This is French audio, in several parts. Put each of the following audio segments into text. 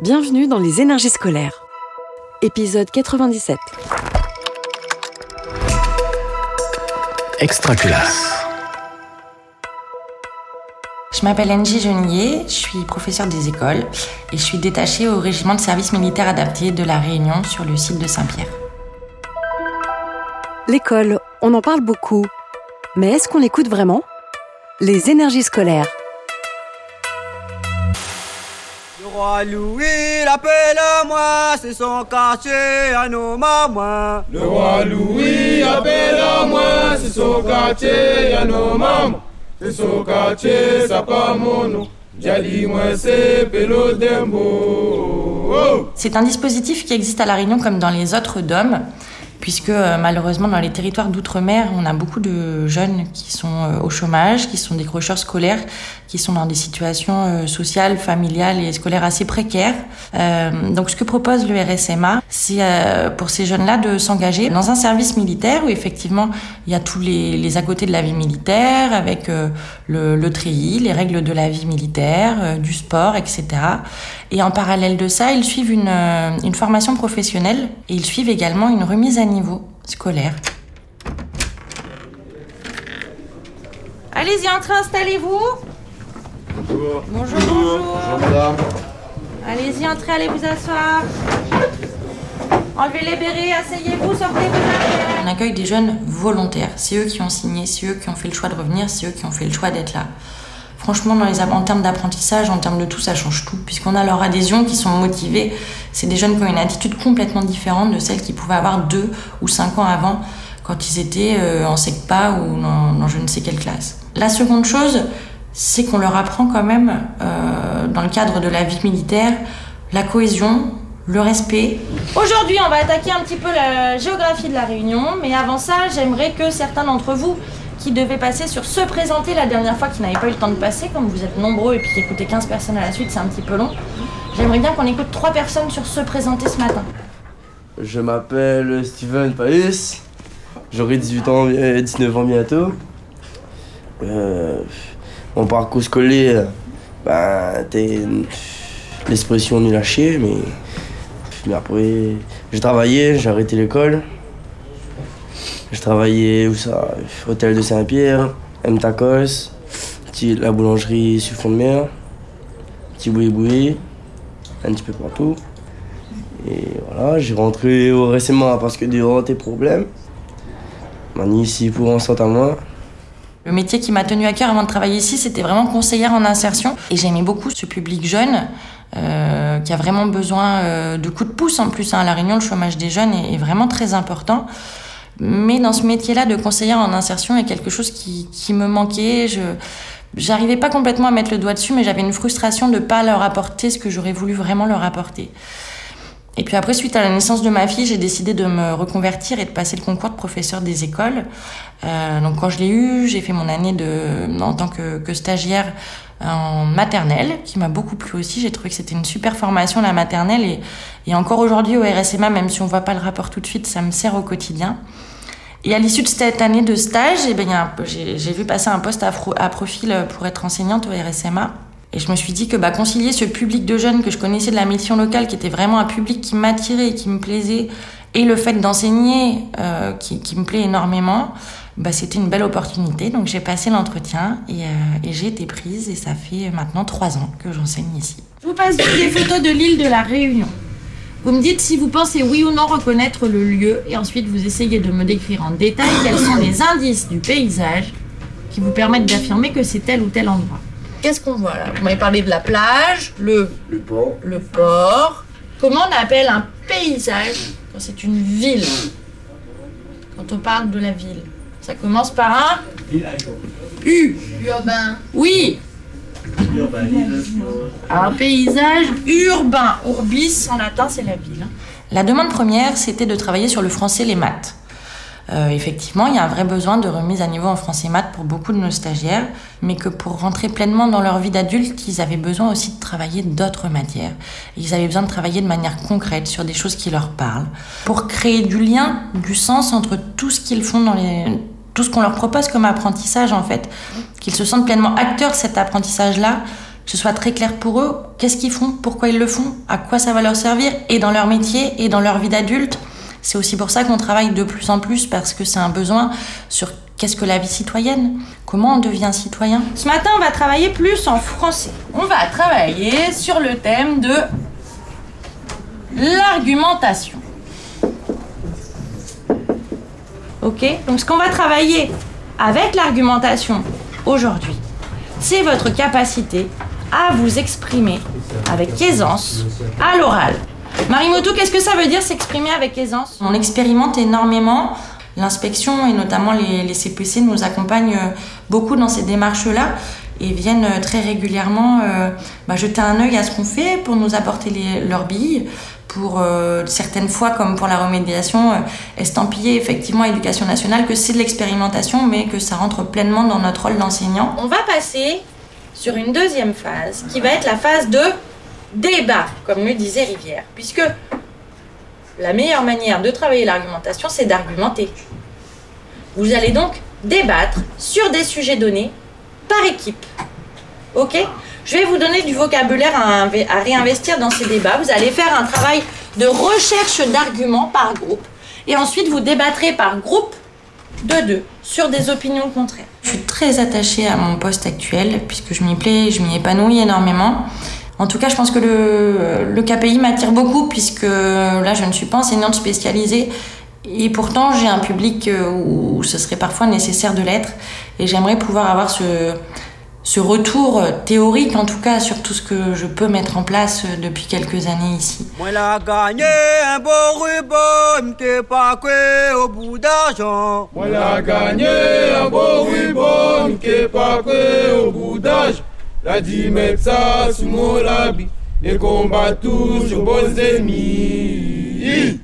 Bienvenue dans les énergies scolaires. Épisode 97. Extraculasse. Je m'appelle Angie Genier, je suis professeure des écoles et je suis détachée au régiment de service militaire adapté de La Réunion sur le site de Saint-Pierre. L'école, on en parle beaucoup. Mais est-ce qu'on l'écoute vraiment? Les énergies scolaires. Le roi Louis l'appelle à moi, c'est son quartier à nos mamans. Le roi Louis appelle à moi, c'est son quartier, y'a nos mamans. C'est son quartier, ça pas mon nom. Jadi moi c'est Pélo Dembo. C'est un dispositif qui existe à La Réunion comme dans les autres DOM, puisque euh, malheureusement dans les territoires d'outre-mer, on a beaucoup de jeunes qui sont euh, au chômage, qui sont décrocheurs scolaires, qui sont dans des situations euh, sociales, familiales et scolaires assez précaires. Donc ce que propose le RSMA, c'est pour ces jeunes-là de s'engager dans un service militaire où effectivement il y a tous les, les à côté de la vie militaire, avec le, le treillis, les règles de la vie militaire, du sport, etc. Et en parallèle de ça, ils suivent une, une formation professionnelle et ils suivent également une remise à niveau scolaire. Allez-y, entrez, installez-vous. Bonjour. Bonjour, bonjour. Bonjour madame. Allez-y, entrez, allez vous asseoir. Enlevez les bérets, asseyez-vous, sortez vos affaires. On accueille des jeunes volontaires. C'est eux qui ont signé, c'est eux qui ont fait le choix de revenir, c'est eux qui ont fait le choix d'être là. Franchement, dans les, en termes d'apprentissage, en termes de tout, ça change tout. Puisqu'on a leur adhésion, qui sont motivés. C'est des jeunes qui ont une attitude complètement différente de celle qu'ils pouvaient avoir deux ou cinq ans avant, quand ils étaient euh, en SECPA ou dans, je ne sais quelle classe. La seconde chose, c'est qu'on leur apprend quand même, euh, dans le cadre de la vie militaire, la cohésion, le respect. Aujourd'hui, on va attaquer un petit peu la géographie de la Réunion, mais avant ça, j'aimerais que certains d'entre vous qui devaient passer sur se présenter la dernière fois, qui n'avaient pas eu le temps de passer, comme vous êtes nombreux et puis qu'écouter 15 personnes à la suite, c'est un petit peu long. J'aimerais bien qu'on écoute trois personnes sur se présenter ce matin. Je m'appelle Steven Paus. J'aurai 18 ans, euh, 19 ans bientôt. Euh, mon parcours scolaire, ben, t'es l'expression nul à chier, mais, mais après, j'ai travaillé, j'ai arrêté l'école. J'ai travaillé où ça Hôtel de Saint-Pierre, M. Tacos, la boulangerie sur fond de mer, petit boui-boui, un petit peu partout. Et voilà, j'ai rentré récemment parce que durant tes problèmes. Mani ici pour en sortir à moi. Le métier qui m'a tenu à cœur avant de travailler ici, c'était vraiment conseillère en insertion. Et j'aimais beaucoup ce public jeune euh, qui a vraiment besoin euh, de coups de pouce en plus. hein. À La Réunion, le chômage des jeunes est, est vraiment très important. Mais dans ce métier-là de conseillère en insertion, il y a quelque chose qui, qui me manquait. Je J'arrivais pas complètement à mettre le doigt dessus, mais j'avais une frustration de ne pas leur apporter ce que j'aurais voulu vraiment leur apporter. Et puis après, suite à la naissance de ma fille, j'ai décidé de me reconvertir et de passer le concours de professeur des écoles. Euh, donc quand je l'ai eu, j'ai fait mon année de, en tant que, stagiaire en maternelle, qui m'a beaucoup plu aussi. J'ai trouvé que c'était une super formation, la maternelle. Et, et encore aujourd'hui, au RSMA, même si on voit pas le rapport tout de suite, ça me sert au quotidien. Et à l'issue de cette année de stage, eh ben, j'ai vu passer un poste à profil pour être enseignante au RSMA. Et je me suis dit que bah, concilier ce public de jeunes que je connaissais de la mission locale, qui était vraiment un public qui m'attirait et qui me plaisait, et le fait d'enseigner, euh, qui, me plaît énormément, bah, c'était une belle opportunité. Donc j'ai passé l'entretien et, euh, et j'ai été prise. Et ça fait maintenant trois ans que j'enseigne ici. Je vous passe des photos de l'île de la Réunion. Vous me dites si vous pensez oui ou non reconnaître le lieu et ensuite vous essayez de me décrire en détail quels sont les indices du paysage qui vous permettent d'affirmer que c'est tel ou tel endroit. Qu'est-ce qu'on voit là? Vous m'avez parlé de la plage, le, Le port. le port. Comment on appelle un paysage quand c'est une ville? Quand on parle de la ville. Ça commence par un U. Urbain. Oui. Un paysage urbain. Urbis, en latin, c'est la ville. La demande première, c'était de travailler sur le français, les maths. Euh, effectivement, il y a un vrai besoin de remise à niveau en français et maths pour beaucoup de nos stagiaires, mais que pour rentrer pleinement dans leur vie d'adulte, ils avaient besoin aussi de travailler d'autres matières. Ils avaient besoin de travailler de manière concrète sur des choses qui leur parlent, pour créer du lien, du sens entre tout ce qu'ils font dans les tout ce qu'on leur propose comme apprentissage en fait, qu'ils se sentent pleinement acteurs de cet apprentissage-là, que ce soit très clair pour eux, qu'est-ce qu'ils font, pourquoi ils le font, à quoi ça va leur servir, et dans leur métier, et dans leur vie d'adulte. C'est aussi pour ça qu'on travaille de plus en plus, parce que c'est un besoin sur qu'est-ce que la vie citoyenne, comment on devient citoyen? Ce matin, on va travailler plus en français. On va travailler sur le thème de l'argumentation. Ok? Donc ce qu'on va travailler avec l'argumentation aujourd'hui, c'est votre capacité à vous exprimer avec aisance à l'oral. Marimoto, qu'est-ce que ça veut dire s'exprimer avec aisance? On expérimente énormément. L'inspection et notamment les, CPC nous accompagnent euh, beaucoup dans ces démarches-là et viennent euh, très régulièrement euh, bah, jeter un œil à ce qu'on fait pour nous apporter leurs billes, pour certaines fois, comme pour la remédiation, estampiller effectivement éducation nationale que c'est de l'expérimentation, mais que ça rentre pleinement dans notre rôle d'enseignant. On va passer sur une deuxième phase, qui va être la phase de débat, comme le disait Rivière, puisque la meilleure manière de travailler l'argumentation, c'est d'argumenter. Vous allez donc débattre sur des sujets donnés par équipe. Ok? Je vais vous donner du vocabulaire à, à, réinvestir dans ces débats. Vous allez faire un travail de recherche d'arguments par groupe. Et ensuite, vous débattrez par groupe de deux sur des opinions contraires. Je suis très attachée à mon poste actuel puisque je m'y plais, je m'y épanouis énormément. En tout cas, je pense que le, le KPI m'attire beaucoup puisque là, je ne suis pas enseignante spécialisée et pourtant, j'ai un public euh, où ce serait parfois nécessaire de l'être et j'aimerais pouvoir avoir ce, ce retour théorique, en tout cas, sur tout ce que je peux mettre en place depuis quelques années ici. Moi, la gagné un beau ruban, pas au bout d'argent. Moi, la gagné un beau ruban, pas au bout d'argent. La ça sous mon habit et combat toujours bons ennemis.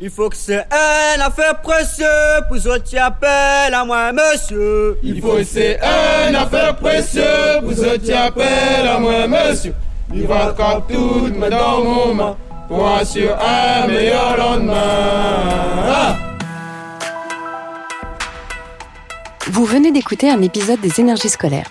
Il faut que c'est un affaire précieuse pour ce appelle à moi monsieur. Il faut que c'est un affaire précieuse pour ce appelle à moi monsieur. Il va car tout mais dans mon main pour assurer un meilleur lendemain. Vous venez d'écouter un épisode des énergies scolaires.